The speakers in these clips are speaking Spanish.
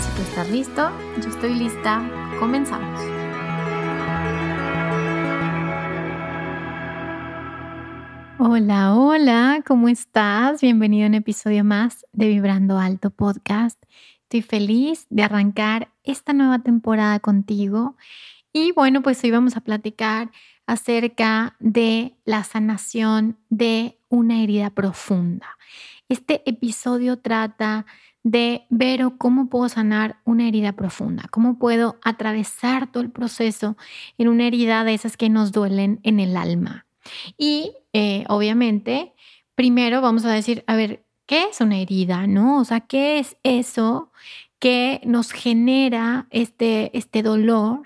Si tú estás listo, yo estoy lista. Comenzamos. Hola, hola, ¿cómo estás? Bienvenido a un episodio más de Vibrando Alto Podcast. Estoy feliz de arrancar esta nueva temporada contigo. Y bueno, pues hoy vamos a platicar acerca de la sanación de una herida profunda. Este episodio trata de ver cómo puedo sanar una herida profunda, cómo puedo atravesar todo el proceso en una herida de esas que nos duelen en el alma. Y eh, obviamente, primero vamos a decir, a ver, ¿qué es una herida? ¿No? O sea, ¿qué es eso que nos genera este, este dolor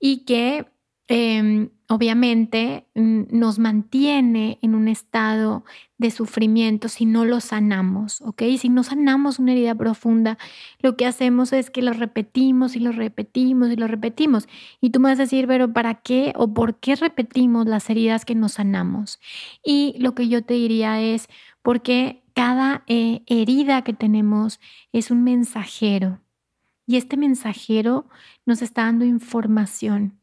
y que Em, obviamente mm, nos mantiene en un estado de sufrimiento si no lo sanamos, ¿ok? Si no sanamos una herida profunda, lo que hacemos es que lo repetimos y lo repetimos y lo repetimos. Y tú me vas a decir, pero ¿para qué o por qué repetimos las heridas que no sanamos? Y lo que yo te diría es, porque cada eh, herida que tenemos es un mensajero. Y este mensajero nos está dando información.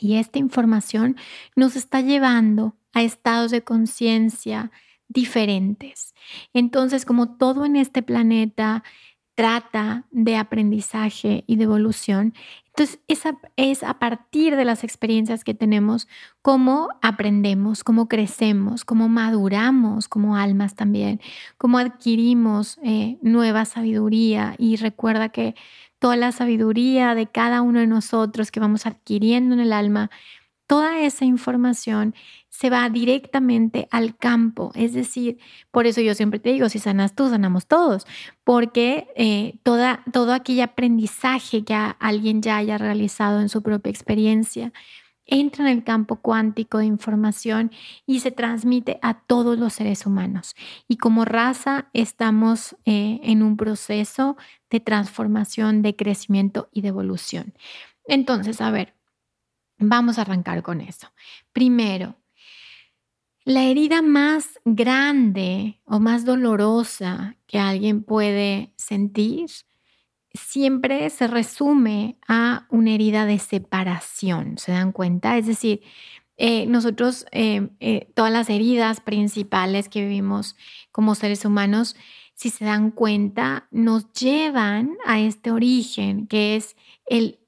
Y esta información nos está llevando a estados de conciencia diferentes. Entonces, como todo en este planeta trata de aprendizaje y de evolución, entonces esa es a partir de las experiencias que tenemos cómo aprendemos, cómo crecemos, cómo maduramos como almas también, cómo adquirimos eh, nueva sabiduría. Y recuerda que toda la sabiduría de cada uno de nosotros que vamos adquiriendo en el alma, toda esa información se va directamente al campo. Es decir, por eso yo siempre te digo, si sanas tú, sanamos todos, porque eh, toda, todo aquel aprendizaje que alguien ya haya realizado en su propia experiencia, entra en el campo cuántico de información y se transmite a todos los seres humanos. Y como raza estamos eh, en un proceso de transformación, de crecimiento y de evolución. Entonces, a ver, vamos a arrancar con eso. Primero, la herida más grande o más dolorosa que alguien puede sentir siempre se resume a una herida de separación, ¿se dan cuenta? Es decir, eh, nosotros, eh, eh, todas las heridas principales que vivimos como seres humanos, si se dan cuenta, nos llevan a este origen que es el,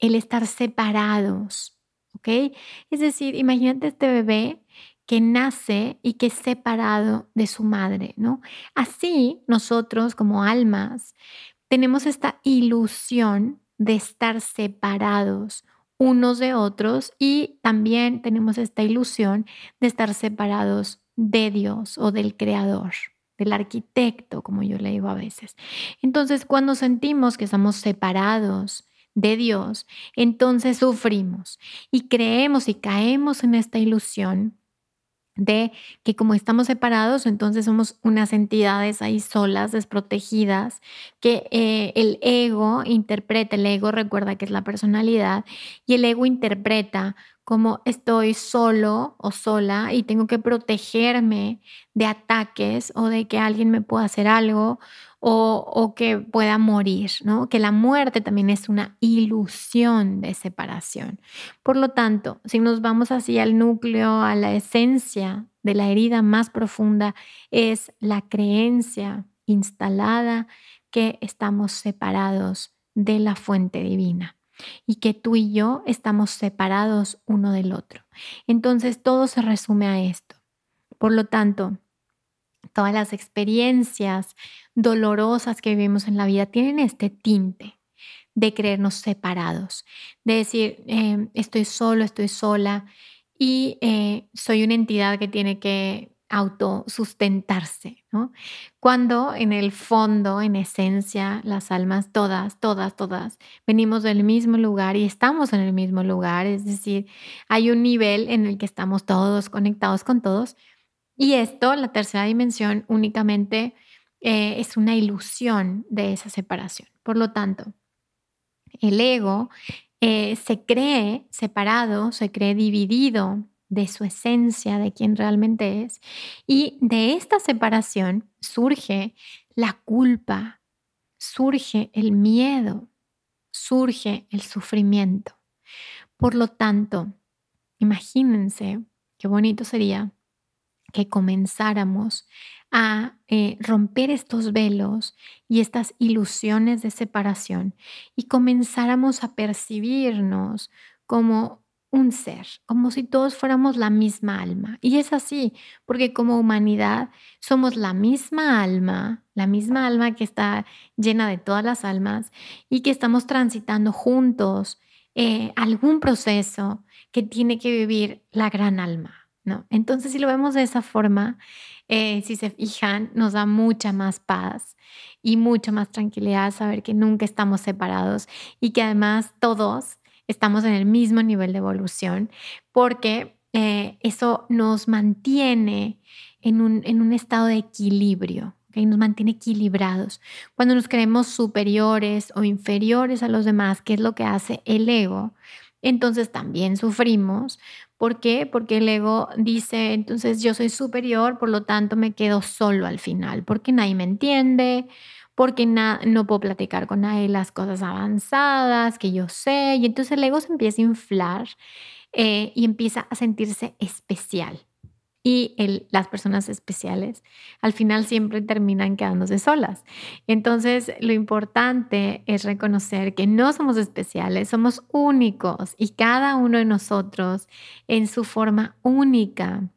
el estar separados, ¿ok? Es decir, imagínate este bebé que nace y que es separado de su madre, ¿no? Así nosotros como almas tenemos esta ilusión de estar separados unos de otros y también tenemos esta ilusión de estar separados de Dios o del Creador, del arquitecto, como yo le digo a veces. Entonces, cuando sentimos que estamos separados de Dios, entonces sufrimos y creemos y caemos en esta ilusión de que como estamos separados, entonces somos unas entidades ahí solas, desprotegidas, que eh, el ego interpreta, el ego recuerda que es la personalidad, y el ego interpreta como estoy solo o sola y tengo que protegerme de ataques o de que alguien me pueda hacer algo o, que pueda morir, ¿no? Que la muerte también es una ilusión de separación. Por lo tanto, si nos vamos así al núcleo, a la esencia de la herida más profunda, es la creencia instalada que estamos separados de la fuente divina. y que tú y yo estamos separados uno del otro. Entonces todo se resume a esto. Por lo tanto, todas las experiencias dolorosas que vivimos en la vida tienen este tinte de creernos separados, de decir, eh, estoy solo, estoy sola y eh, soy una entidad que tiene que autosustentarse, ¿no? Cuando en el fondo, en esencia, las almas, todas, todas, todas, venimos del mismo lugar y estamos en el mismo lugar, es decir, hay un nivel en el que estamos todos conectados con todos y esto, la tercera dimensión, únicamente eh, es una ilusión de esa separación. Por lo tanto, el ego eh, se cree separado, se cree dividido de su esencia, de quien realmente es. Y de esta separación surge la culpa, surge el miedo, surge el sufrimiento. Por lo tanto, imagínense qué bonito sería que comenzáramos a eh, romper estos velos y estas ilusiones de separación y comenzáramos a percibirnos como un ser, como si todos fuéramos la misma alma. Y es así, porque como humanidad somos la misma alma, la misma alma que está llena de todas las almas y que estamos transitando juntos eh, algún proceso que tiene que vivir la gran alma. ¿No? Entonces, si lo vemos de esa forma, eh, si se fijan, nos da mucha más paz y mucha más tranquilidad saber que nunca estamos separados y que además todos estamos en el mismo nivel de evolución, porque eh, eso nos mantiene en un, en un estado de equilibrio. ¿okay? Nos mantiene equilibrados. Cuando nos creemos superiores o inferiores a los demás, que es lo que hace el ego, entonces también sufrimos. ¿Por qué? Porque el ego dice, entonces yo soy superior, por lo tanto me quedo solo al final, porque nadie me entiende, porque no puedo platicar con nadie las cosas avanzadas que yo sé. Y entonces el ego se empieza a inflar eh, y empieza a sentirse especial y las personas especiales al final siempre terminan quedándose solas. Entonces, lo importante es reconocer que no somos especiales, somos únicos y cada uno de nosotros en su forma única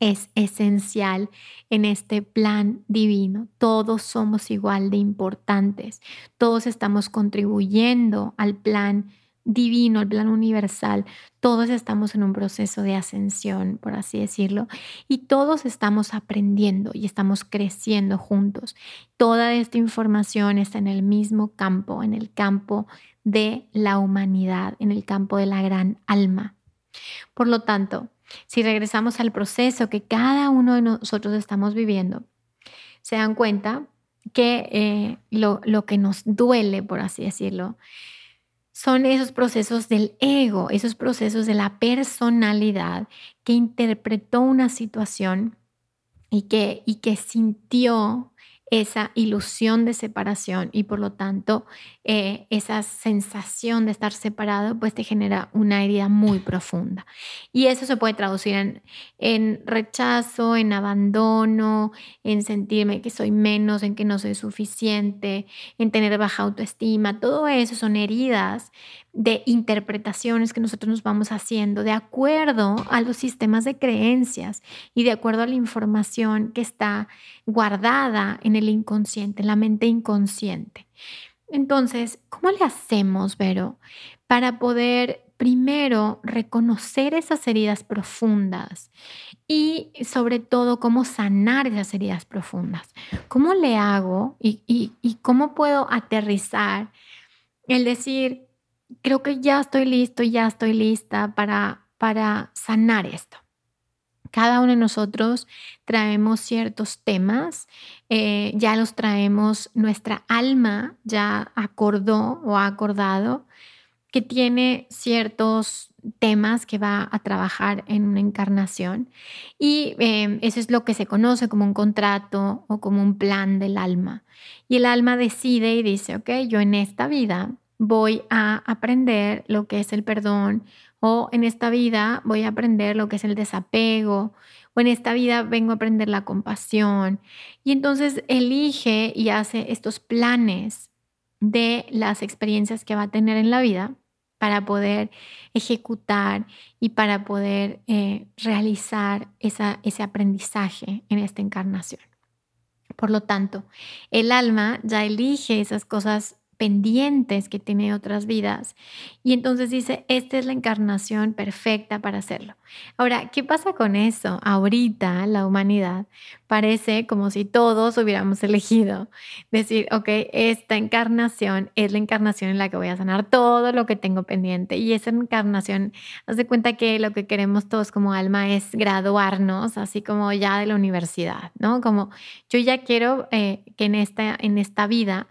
es esencial en este plan divino. Todos somos igual de importantes, todos estamos contribuyendo al plan divino, el plan universal. Todos estamos en un proceso de ascensión, por así decirlo, y todos estamos aprendiendo y estamos creciendo juntos. Toda esta información está en el mismo campo, en el campo de la humanidad, en el campo de la gran alma. Por lo tanto, si regresamos al proceso que cada uno de nosotros estamos viviendo, se dan cuenta que eh, lo, lo que nos duele, por así decirlo, son esos procesos del ego, esos procesos de la personalidad que interpretó una situación y que, y que sintió esa ilusión de separación y por lo tanto eh, esa sensación de estar separado pues te genera una herida muy profunda. Y eso se puede traducir en, en rechazo, en abandono, en sentirme que soy menos, en que no soy suficiente, en tener baja autoestima. Todo eso son heridas de interpretaciones que nosotros nos vamos haciendo de acuerdo a los sistemas de creencias y de acuerdo a la información que está guardada en el inconsciente, en la mente inconsciente. Entonces, ¿cómo le hacemos, Vero, para poder primero reconocer esas heridas profundas y sobre todo cómo sanar esas heridas profundas? ¿Cómo le hago y, y cómo puedo aterrizar el decir, creo que ya estoy listo, ya estoy lista para, para sanar esto. Cada uno de nosotros traemos ciertos temas, eh, ya los traemos, nuestra alma ya acordó o ha acordado que tiene ciertos temas que va a trabajar en una encarnación y eh, eso es lo que se conoce como un contrato o como un plan del alma. Y el alma decide y dice, ok, yo en esta vida voy a aprender lo que es el perdón o en esta vida voy a aprender lo que es el desapego o en esta vida vengo a aprender la compasión. Y entonces elige y hace estos planes de las experiencias que va a tener en la vida para poder ejecutar y para poder eh, realizar ese aprendizaje en esta encarnación. Por lo tanto, el alma ya elige esas cosas pendientes que tiene otras vidas. Y entonces dice, esta es la encarnación perfecta para hacerlo. Ahora, ¿qué pasa con eso? Ahorita la humanidad parece como si todos hubiéramos elegido decir, ok, esta encarnación es la encarnación en la que voy a sanar todo lo que tengo pendiente. Y esa encarnación, haz de cuenta que lo que queremos todos como alma es graduarnos, así como ya de la universidad, ¿no? Como yo ya quiero eh, que en esta, en esta vida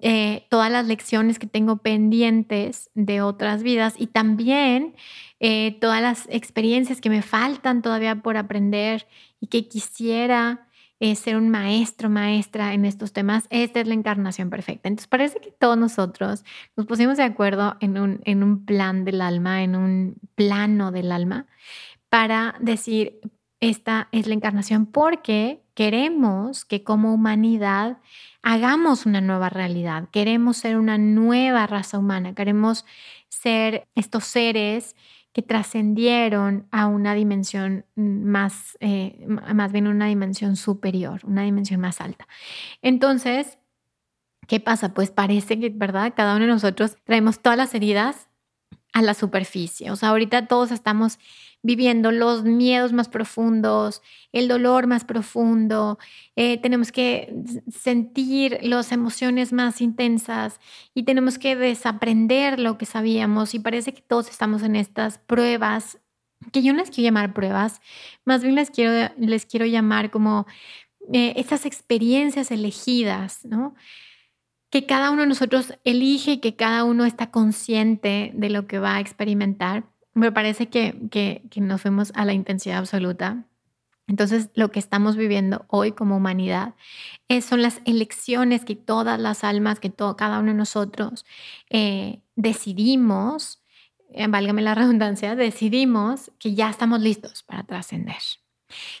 eh, todas las lecciones que tengo pendientes de otras vidas y también eh, todas las experiencias que me faltan todavía por aprender y que quisiera eh, ser un maestro, maestra en estos temas. Esta es la encarnación perfecta. Entonces parece que todos nosotros nos pusimos de acuerdo en un, en un plan del alma, en un plano del alma, para decir, esta es la encarnación porque queremos que como humanidad hagamos una nueva realidad, queremos ser una nueva raza humana, queremos ser estos seres que trascendieron a una dimensión más, eh, más bien una dimensión superior, una dimensión más alta. Entonces, ¿qué pasa? Pues parece que, ¿verdad? Cada uno de nosotros traemos todas las heridas a la superficie. O sea, ahorita todos estamos viviendo los miedos más profundos, el dolor más profundo, eh, tenemos que sentir las emociones más intensas y tenemos que desaprender lo que sabíamos y parece que todos estamos en estas pruebas, que yo no les quiero llamar pruebas, más bien les quiero, les quiero llamar como eh, estas experiencias elegidas, ¿no? Que cada uno de nosotros elige, que cada uno está consciente de lo que va a experimentar me parece que, nos fuimos a la intensidad absoluta. Entonces, lo que estamos viviendo hoy como humanidad es, son las elecciones que todas las almas, que todo, cada uno de nosotros eh, decidimos, eh, válgame la redundancia, decidimos que ya estamos listos para trascender,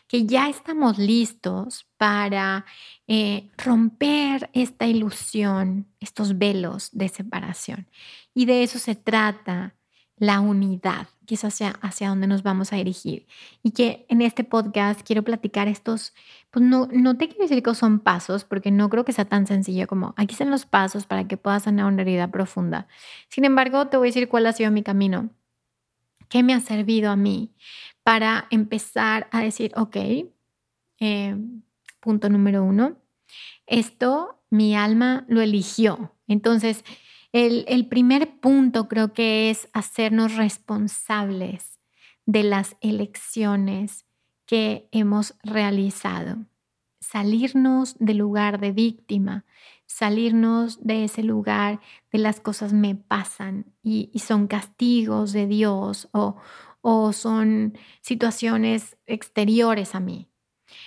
que ya estamos listos para eh, romper esta ilusión, estos velos de separación. Y de eso se trata la unidad, que es hacia, hacia donde nos vamos a dirigir. Y que en este podcast quiero platicar estos, pues no, no te quiero decir que son pasos, porque no creo que sea tan sencillo como aquí están los pasos para que puedas sanar una herida profunda. Sin embargo, te voy a decir cuál ha sido mi camino, qué me ha servido a mí para empezar a decir, ok, eh, punto número uno, esto mi alma lo eligió. Entonces, el, primer punto creo que es hacernos responsables de las elecciones que hemos realizado. Salirnos del lugar de víctima, salirnos de ese lugar de las cosas me pasan y, son castigos de Dios o, o, son situaciones exteriores a mí.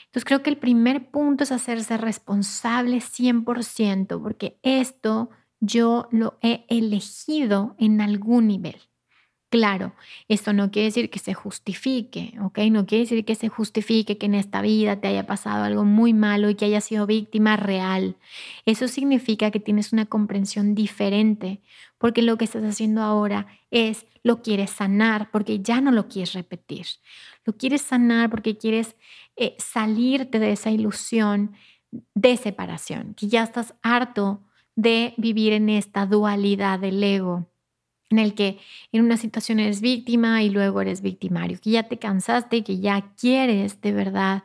Entonces creo que el primer punto es hacerse responsable 100% porque esto yo lo he elegido en algún nivel. Claro, esto no quiere decir que se justifique, ¿ok? No quiere decir que se justifique que en esta vida te haya pasado algo muy malo y que hayas sido víctima real. Eso significa que tienes una comprensión diferente, porque lo que estás haciendo ahora es lo quieres sanar, porque ya no lo quieres repetir. Lo quieres sanar porque quieres eh, salirte de esa ilusión de separación, que ya estás harto de vivir en esta dualidad del ego, en el que en una situación eres víctima y luego eres victimario, que ya te cansaste que ya quieres de verdad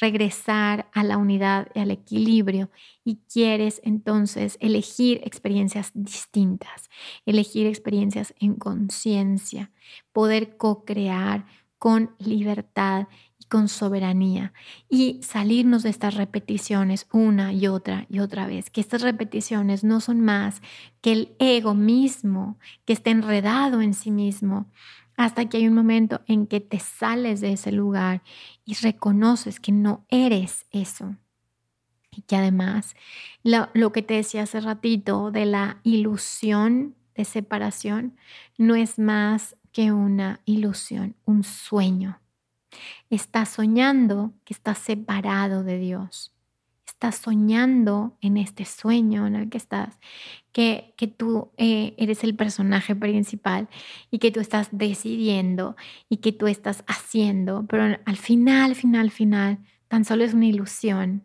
regresar a la unidad y al equilibrio y quieres entonces elegir experiencias distintas, elegir experiencias en conciencia, poder co-crear con libertad con soberanía y salirnos de estas repeticiones una y otra y otra vez, que estas repeticiones no son más que el ego mismo que está enredado en sí mismo, hasta que hay un momento en que te sales de ese lugar y reconoces que no eres eso. Y que además lo que te decía hace ratito de la ilusión de separación no es más que una ilusión, un sueño Estás soñando que estás separado de Dios. estás soñando en este sueño en el que estás, que, que tú eh, eres el personaje principal y que tú estás decidiendo y que tú estás haciendo, pero al final, final, final, tan solo es una ilusión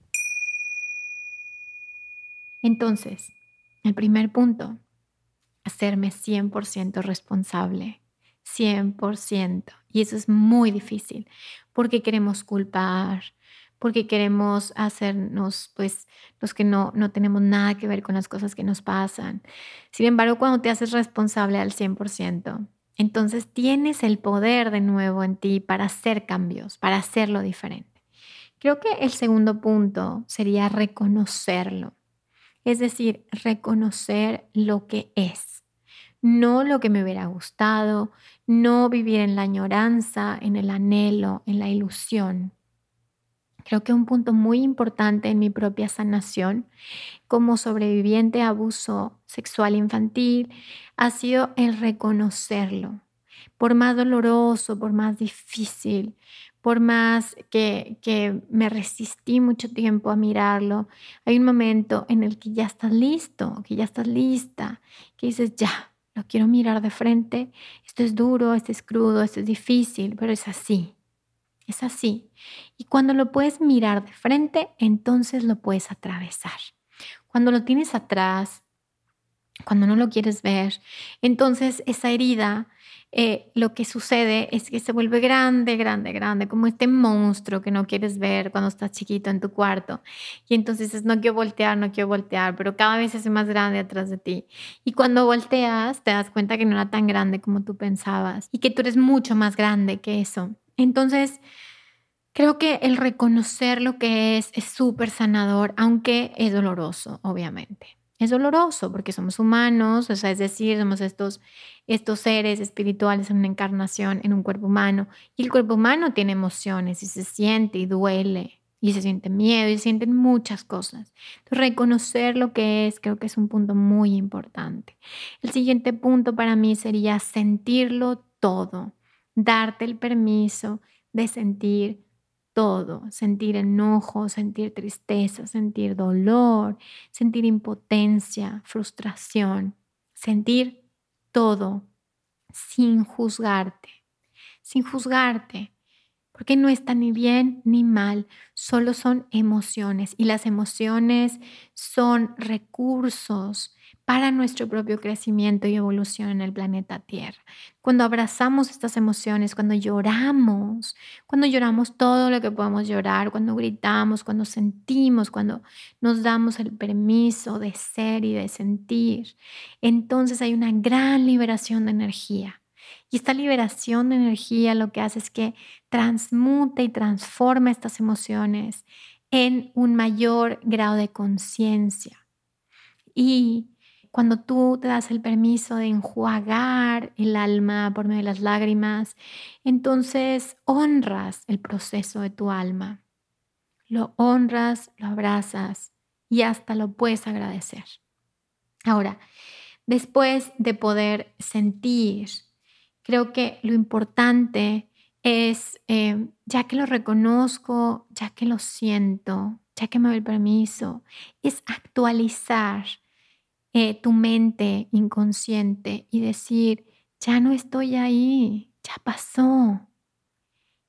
Entonces, el primer punto, hacerme 100% responsable, 100%. Y eso es muy difícil porque queremos culpar, porque queremos hacernos, pues, los que no, no tenemos nada que ver con las cosas que nos pasan. Sin embargo, cuando te haces responsable al 100%, entonces tienes el poder de nuevo en ti para hacer cambios, para hacerlo diferente. Creo que el segundo punto sería reconocerlo. Es decir, reconocer lo que es, no lo que me hubiera gustado, no vivir en la añoranza, en el anhelo, en la ilusión. Creo que un punto muy importante en mi propia sanación como sobreviviente a abuso sexual infantil ha sido el reconocerlo. Por más doloroso, por más difícil, por más que, que, me resistí mucho tiempo a mirarlo, hay un momento en el que ya estás listo, que ya estás lista, que dices, ya, lo quiero mirar de frente, esto es duro, esto es crudo, esto es difícil, pero es así, es así. Y cuando lo puedes mirar de frente, entonces lo puedes atravesar. Cuando lo tienes atrás, cuando no lo quieres ver, entonces esa herida eh, lo que sucede es que se vuelve grande, grande, grande, como este monstruo que no quieres ver cuando estás chiquito en tu cuarto. Y entonces es, no quiero voltear, no quiero voltear, pero cada vez hace más grande atrás de ti. Y cuando volteas, te das cuenta que no era tan grande como tú pensabas y que tú eres mucho más grande que eso. Entonces, Creo que el reconocer lo que es es súper sanador, aunque es doloroso, obviamente es doloroso porque somos humanos, o sea, es decir, somos estos, estos seres espirituales en una encarnación, en un cuerpo humano, y el cuerpo humano tiene emociones y se siente y duele, y se siente miedo y se sienten muchas cosas. reconocer lo que es creo que es un punto muy importante. El siguiente punto para mí sería sentirlo todo, darte el permiso de sentir todo, sentir enojo, sentir tristeza, sentir dolor, sentir impotencia, frustración, sentir todo sin juzgarte, sin juzgarte, porque no está ni bien ni mal, solo son emociones y las emociones son recursos para nuestro propio crecimiento y evolución en el planeta Tierra. Cuando abrazamos estas emociones, cuando lloramos, cuando lloramos todo lo que podemos llorar, cuando gritamos, cuando sentimos, cuando nos damos el permiso de ser y de sentir, entonces hay una gran liberación de energía. Y esta liberación de energía lo que hace es que transmute y transforma estas emociones en un mayor grado de conciencia. Y cuando tú te das el permiso de enjuagar el alma por medio de las lágrimas, entonces honras el proceso de tu alma. Lo honras, lo abrazas y hasta lo puedes agradecer. Ahora, después de poder sentir, creo que lo importante es, eh, ya que lo reconozco, ya que lo siento, ya que me doy el permiso, es actualizar eh, tu mente inconsciente y decir, ya no estoy ahí, ya pasó.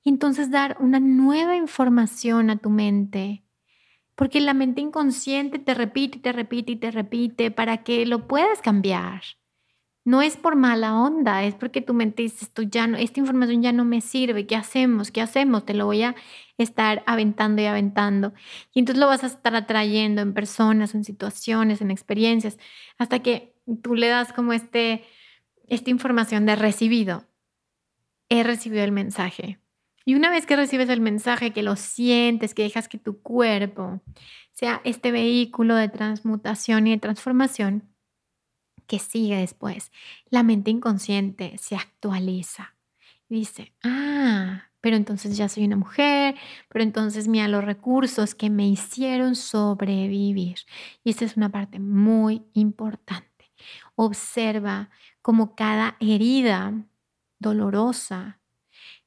Y entonces dar una nueva información a tu mente, porque la mente inconsciente te repite y te repite y te repite para que lo puedas cambiar. No es por mala onda, es porque tu mente dice, esto ya no, esta información ya no me sirve, ¿qué hacemos? ¿Qué hacemos? Te lo voy a estar aventando y aventando. Y entonces lo vas a estar atrayendo en personas, en situaciones, en experiencias, hasta que tú le das como este, esta información de recibido. He recibido el mensaje. Y una vez que recibes el mensaje, que lo sientes, que dejas que tu cuerpo sea este vehículo de transmutación y de transformación, que sigue después? La mente inconsciente se actualiza. Dice, ah, pero entonces ya soy una mujer, pero entonces mira los recursos que me hicieron sobrevivir. Y esta es una parte muy importante. Observa cómo cada herida dolorosa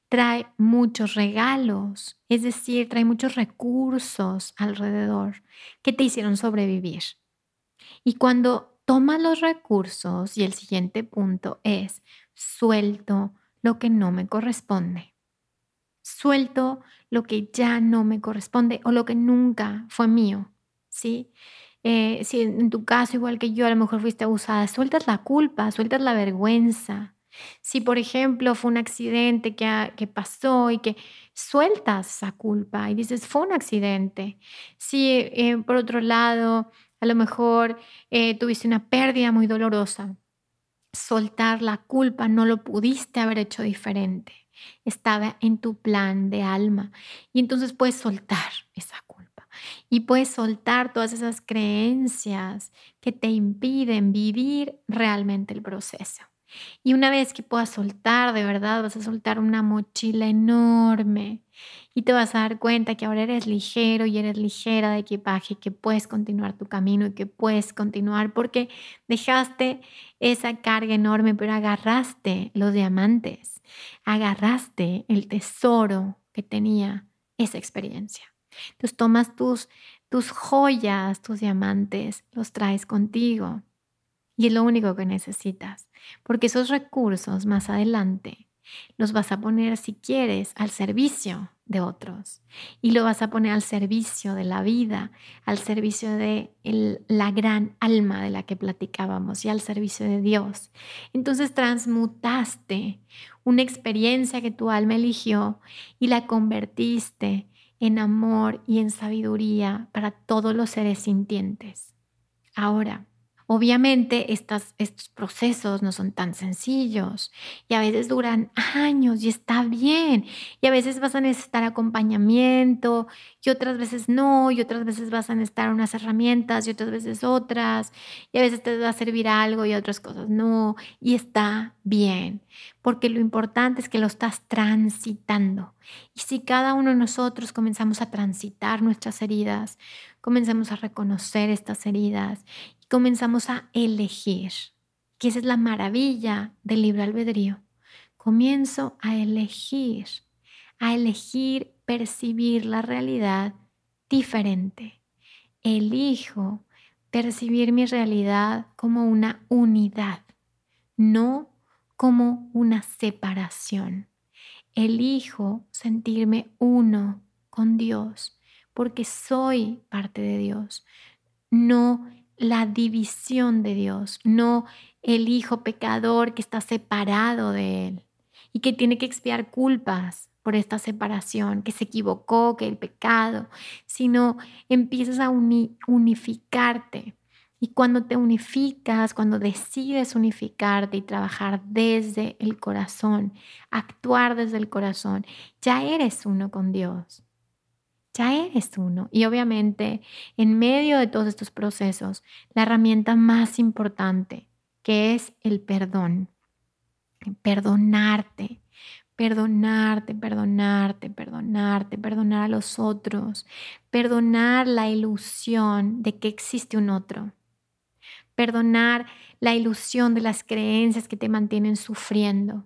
trae muchos regalos, es decir, trae muchos recursos alrededor que te hicieron sobrevivir. Y cuando tomas los recursos, y el siguiente punto es, suelto lo que no me corresponde. Suelto lo que ya no me corresponde o lo que nunca fue mío, ¿sí? Eh, si en tu caso, igual que yo, a lo mejor fuiste abusada, sueltas la culpa, sueltas la vergüenza, si, por ejemplo, fue un accidente que, que pasó y que sueltas esa culpa y dices, fue un accidente. Si, eh, por otro lado, a lo mejor eh, tuviste una pérdida muy dolorosa, soltar la culpa no lo pudiste haber hecho diferente. Estaba en tu plan de alma y entonces puedes soltar esa culpa y puedes soltar todas esas creencias que te impiden vivir realmente el proceso. Y una vez que puedas soltar, de verdad, vas a soltar una mochila enorme y te vas a dar cuenta que ahora eres ligero y eres ligera de equipaje, que puedes continuar tu camino y que puedes continuar porque dejaste esa carga enorme, pero agarraste los diamantes, agarraste el tesoro que tenía esa experiencia. Entonces tomas tus, tus joyas, tus diamantes, los traes contigo y es lo único que necesitas, porque esos recursos más adelante los vas a poner, si quieres, al servicio de otros. Y lo vas a poner al servicio de la vida, al servicio de la gran alma de la que platicábamos y al servicio de Dios. Entonces transmutaste una experiencia que tu alma eligió y la convertiste en amor y en sabiduría para todos los seres sintientes. Ahora, Obviamente estos procesos no son tan sencillos y a veces duran años y está bien. Y a veces vas a necesitar acompañamiento y otras veces no, y otras veces vas a necesitar unas herramientas y otras veces otras. Y a veces te va a servir algo y otras cosas no. Y está bien, porque lo importante es que lo estás transitando. Y si cada uno de nosotros comenzamos a transitar nuestras heridas, comenzamos a reconocer estas heridas comenzamos a elegir, que esa es la maravilla del libre albedrío. Comienzo a elegir, a elegir percibir la realidad diferente. Elijo percibir mi realidad como una unidad, no como una separación. Elijo sentirme uno con Dios porque soy parte de Dios. No la división de Dios, no el hijo pecador que está separado de Él y que tiene que expiar culpas por esta separación, que se equivocó, que el pecado, sino empiezas a unificarte. Y cuando te unificas, cuando decides unificarte y trabajar desde el corazón, actuar desde el corazón, ya eres uno con Dios ya eres uno. Y obviamente, en medio de todos estos procesos, la herramienta más importante, que es el perdón. Perdonarte, perdonarte, perdonarte, perdonarte, perdonar a los otros, perdonar la ilusión de que existe un otro, perdonar la ilusión de las creencias que te mantienen sufriendo,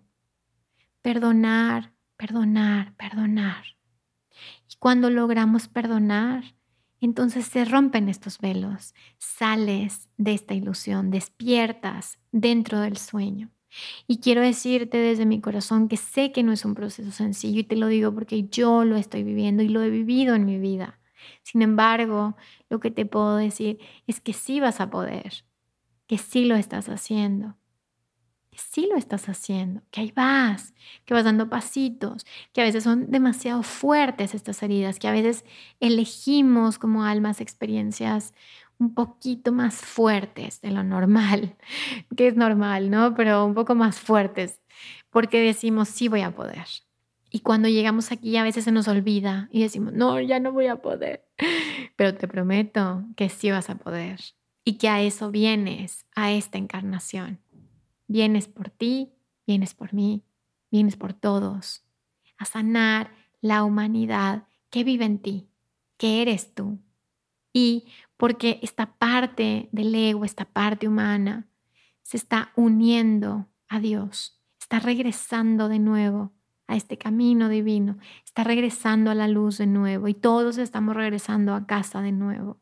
perdonar, perdonar, perdonar. Y cuando logramos perdonar, entonces se rompen estos velos, sales de esta ilusión, despiertas dentro del sueño. Y quiero decirte desde mi corazón que sé que no es un proceso sencillo y te lo digo porque yo lo estoy viviendo y lo he vivido en mi vida. Sin embargo, lo que te puedo decir es que sí vas a poder, que sí lo estás haciendo sí lo estás haciendo, que ahí vas, que vas dando pasitos, que a veces son demasiado fuertes estas heridas, que a veces elegimos como almas experiencias un poquito más fuertes de lo normal, que es normal, ¿no? Pero un poco más fuertes, porque decimos, sí voy a poder. Y cuando llegamos aquí a veces se nos olvida y decimos, no, ya no voy a poder. Pero te prometo que sí vas a poder y que a eso vienes, a esta encarnación. Vienes por ti, vienes por mí, vienes por todos, a sanar la humanidad que vive en ti, que eres tú. Y porque esta parte del ego, esta parte humana, se está uniendo a Dios, está regresando de nuevo a este camino divino, está regresando a la luz de nuevo y todos estamos regresando a casa de nuevo.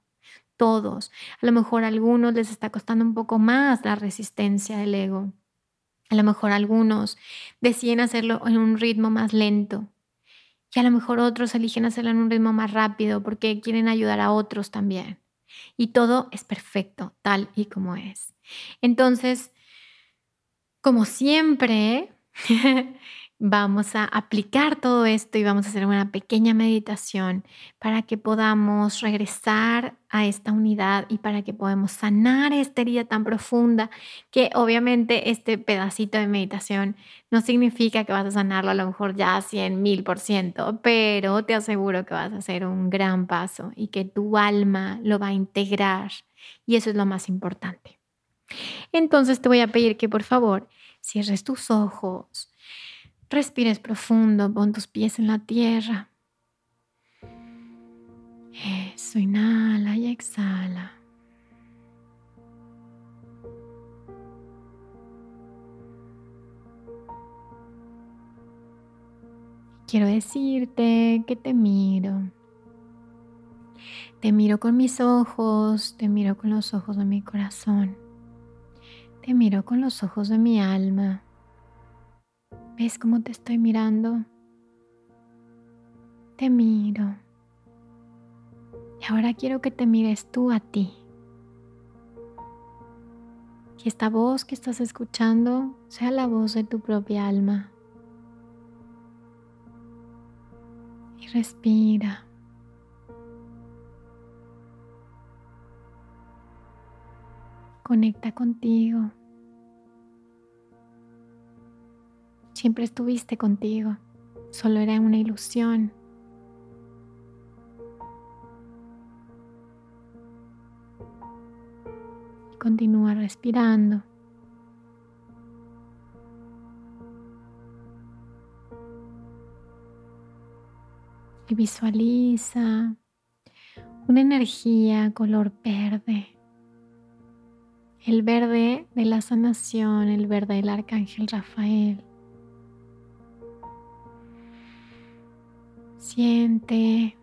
Todos. A lo mejor a algunos les está costando un poco más la resistencia del ego. A lo mejor algunos deciden hacerlo en un ritmo más lento. Y a lo mejor otros eligen hacerlo en un ritmo más rápido porque quieren ayudar a otros también. Y todo es perfecto, tal y como es. Entonces, como siempre, vamos a aplicar todo esto y vamos a hacer una pequeña meditación para que podamos regresar a esta unidad y para que podamos sanar esta herida tan profunda que obviamente este pedacito de meditación no significa que vas a sanarlo a lo mejor ya 100 mil por ciento, pero te aseguro que vas a hacer un gran paso y que tu alma lo va a integrar y eso es lo más importante. Entonces te voy a pedir que por favor cierres tus ojos Respires profundo, pon tus pies en la tierra. Eso, inhala y exhala. Quiero decirte que te miro. Te miro con mis ojos, te miro con los ojos de mi corazón, te miro con los ojos de mi alma. ¿Ves cómo te estoy mirando? Te miro. Y ahora quiero que te mires tú a ti. Que esta voz que estás escuchando sea la voz de tu propia alma. Y respira. Conecta contigo. Siempre estuviste contigo, solo era una ilusión. continúa respirando. Y visualiza una energía color verde. El verde de la sanación, el verde del arcángel Rafael. Siente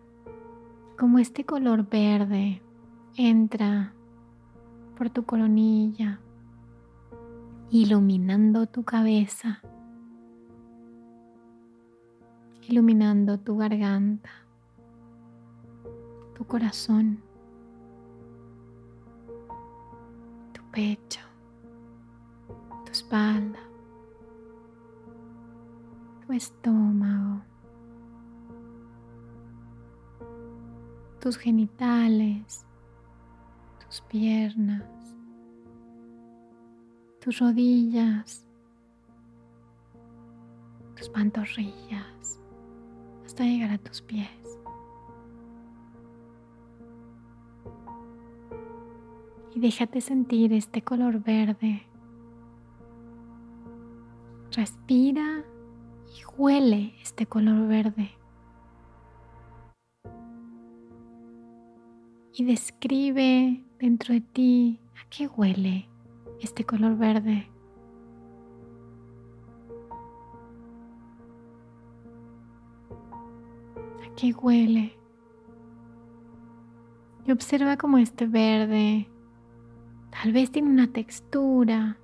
como este color verde entra por tu coronilla, iluminando tu cabeza, iluminando tu garganta, tu corazón, tu pecho, tu espalda, tu estómago. Tus genitales, tus piernas, tus rodillas, tus pantorrillas, hasta llegar a tus pies. Y déjate sentir este color verde. Respira y huele este color verde. Y describe dentro de ti a qué huele este color verde. ¿A qué huele? Y observa cómo este verde tal vez tiene una textura,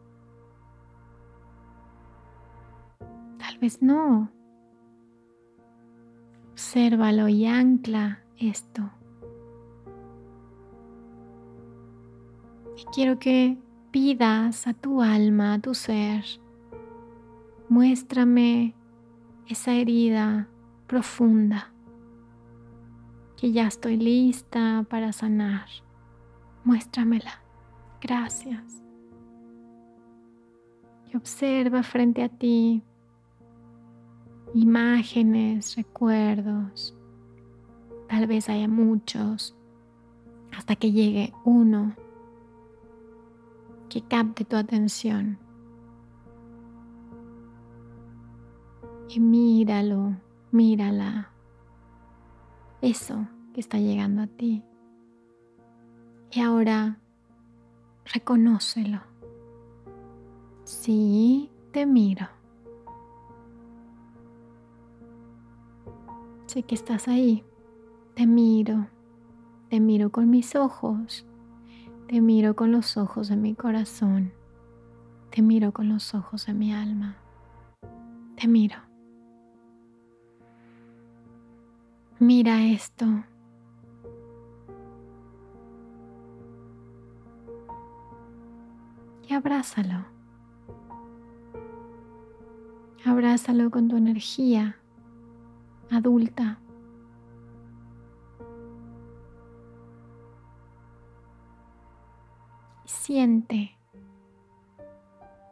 tal vez no. Obsérvalo y ancla esto. Quiero que pidas a tu alma, a tu ser, muéstrame esa herida profunda que ya estoy lista para sanar. Muéstramela. Gracias. Y observa frente a ti imágenes, recuerdos. Tal vez haya muchos hasta que llegue uno que capte tu atención. Y míralo, mírala. Eso que está llegando a ti. Y ahora reconócelo. Sí, te miro. Sé que estás ahí. Te miro. Te miro con mis ojos. Te miro con los ojos de mi corazón. Te miro con los ojos de mi alma. Te miro. Mira esto. Y abrázalo. Abrázalo con tu energía adulta. Siente?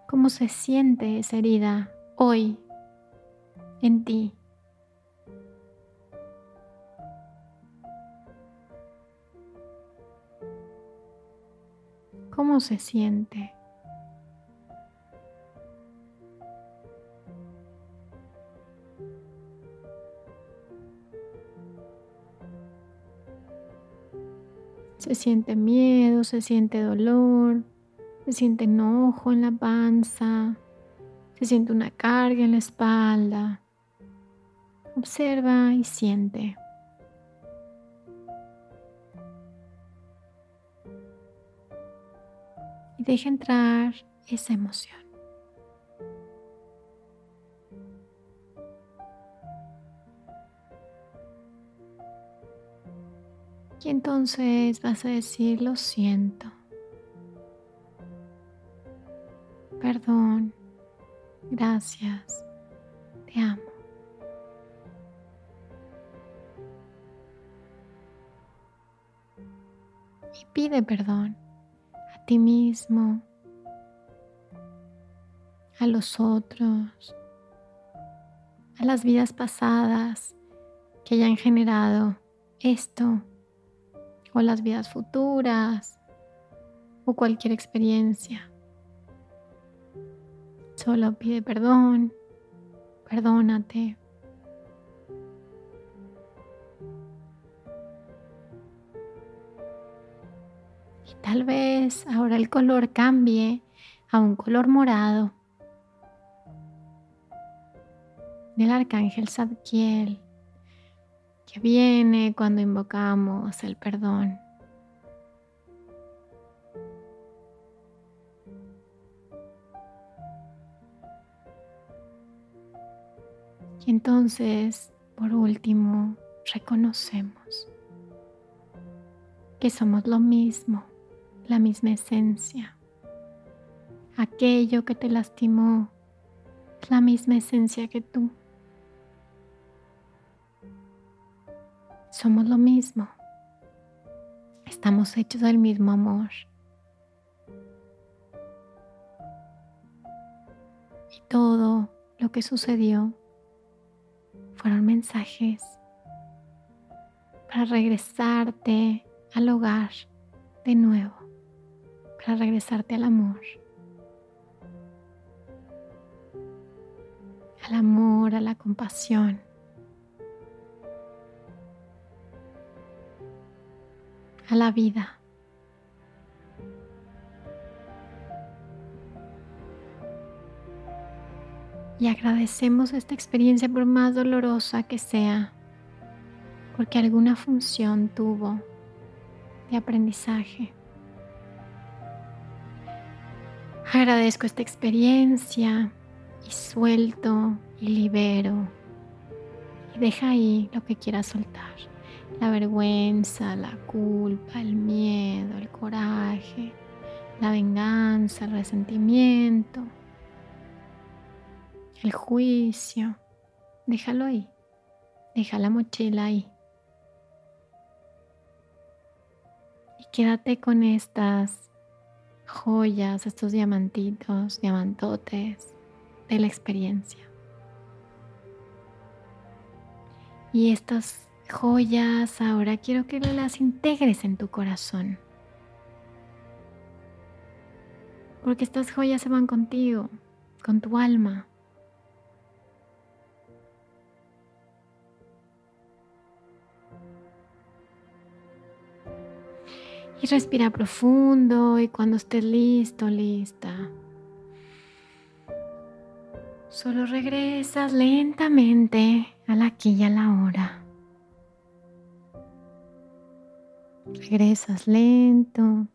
¿Cómo se siente esa herida hoy en ti? ¿Cómo se siente? Se siente miedo, se siente dolor, se siente enojo en la panza, se siente una carga en la espalda. Observa y siente. Y deja entrar esa emoción. Entonces vas a decir, lo siento. Perdón. Gracias. Te amo. Y pide perdón a ti mismo, a los otros, a las vidas pasadas que hayan generado esto o las vidas futuras o cualquier experiencia. Solo pide perdón, perdónate. Y tal vez ahora el color cambie a un color morado del arcángel Zadkiel que viene cuando invocamos el perdón. Y entonces, por último, reconocemos que somos lo mismo, la misma esencia. Aquello que te lastimó es la misma esencia que tú. Somos lo mismo. Estamos hechos del mismo amor. Y todo lo que sucedió fueron mensajes para regresarte al hogar de nuevo, para regresarte al amor. Al amor, a la compasión. A la vida. Y agradecemos esta experiencia por más dolorosa que sea, porque alguna función tuvo de aprendizaje. Agradezco esta experiencia y suelto y libero. Y deja ahí lo que quieras soltar la vergüenza, la culpa, el miedo, el coraje, la venganza, el resentimiento, el juicio. Déjalo ahí. Deja la mochila ahí. Y quédate con estas joyas, estos diamantitos, diamantotes de la experiencia. Y estas joyas ahora quiero que las integres en tu corazón. Porque estas joyas se van contigo, con tu alma. Y respira profundo y cuando estés listo, lista, solo regresas lentamente al aquí y a la hora. Regresas lento.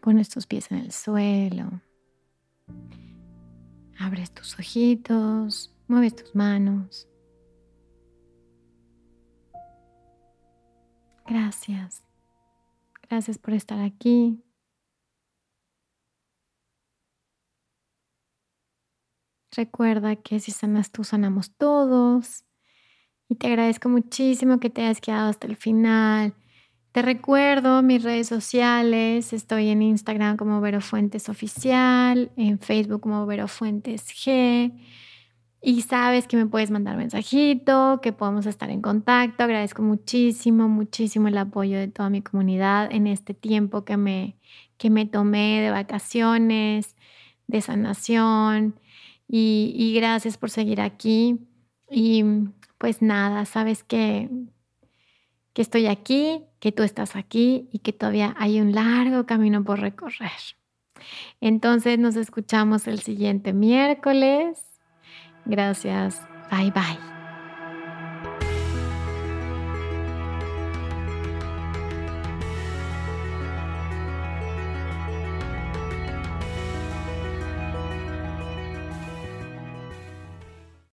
Pones tus pies en el suelo. Abres tus ojitos, mueves tus manos. Gracias. Gracias por estar aquí. Recuerda que si sanas tú, sanamos todos. Y te agradezco muchísimo que te hayas quedado hasta el final. Te recuerdo mis redes sociales. Estoy en Instagram como Vero Fuentes Oficial, en Facebook como Vero Fuentes G. Y sabes que me puedes mandar mensajito, que podemos estar en contacto. Agradezco muchísimo, muchísimo el apoyo de toda mi comunidad en este tiempo que me, que me tomé de vacaciones, de sanación. Y, y gracias por seguir aquí. Y pues nada, sabes que, que estoy aquí, que tú estás aquí y que todavía hay un largo camino por recorrer. Entonces nos escuchamos el siguiente miércoles. Gracias. Bye bye.